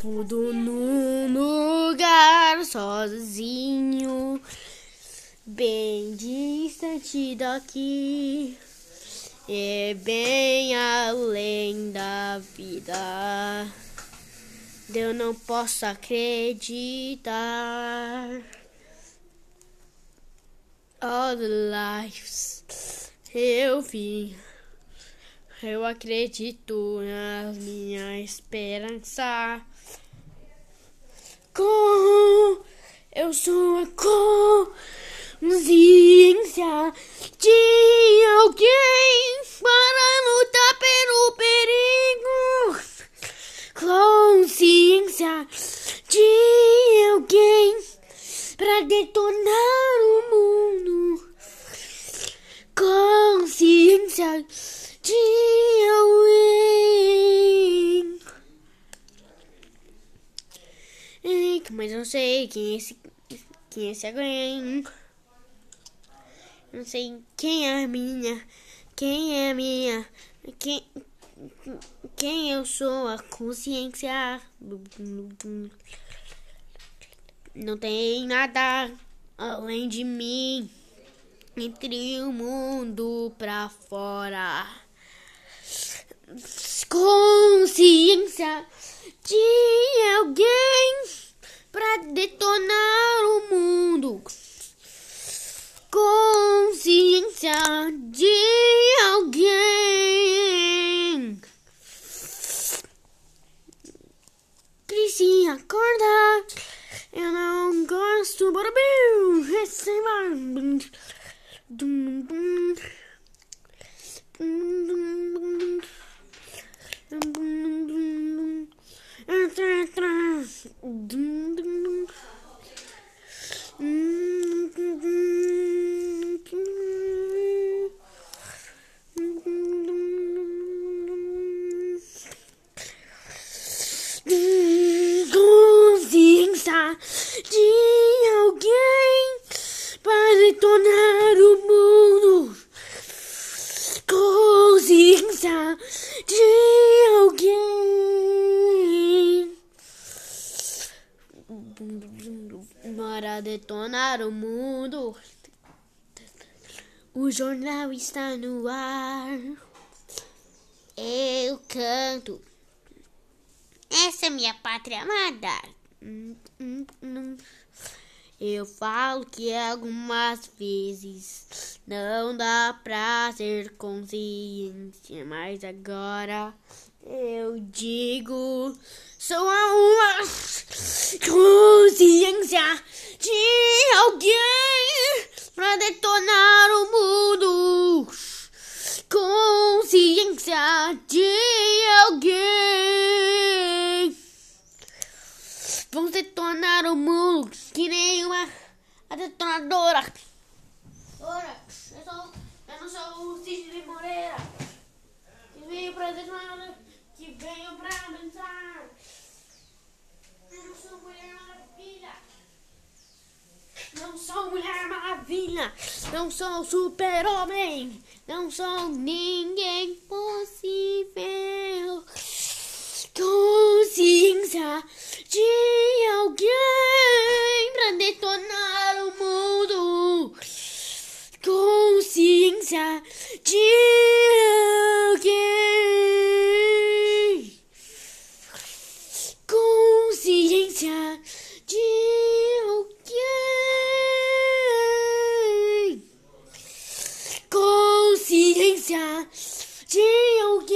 Tudo num lugar sozinho, bem distante daqui, e bem além da vida. Eu não posso acreditar. All the lives eu vi. Eu acredito na minha esperança. Com eu sou a consciência de alguém para lutar pelo perigo. Consciência de alguém para detonar o mundo. Consciência de alguém. Mas não sei quem é esse, quem é esse alguém. Não sei quem é a minha, quem é a minha, quem, quem eu sou, a consciência. Não tem nada além de mim, entre o mundo pra fora. Consciência de alguém pra detonar o mundo. Consciência de alguém. Crise, acorda. Eu não gosto, bora bem, receba. Dum, dum, dum, Consciência de alguém para detonar o mundo. Consciência de alguém para detonar o mundo. O jornal está no ar. Eu canto. Essa é minha pátria amada. Eu falo que algumas vezes não dá pra ser consciência, mas agora eu digo sou a uma consciência de alguém pra detonar o mundo. Consciência de a detonadora. Ora, eu, sou, eu não sou o Sidney Moreira. Que veio pra detonar, que veio pra abençoar. Eu não sou Mulher Maravilha. Não sou Mulher Maravilha. Não sou Super-Homem. Não sou ninguém possível. Consciência. 只有给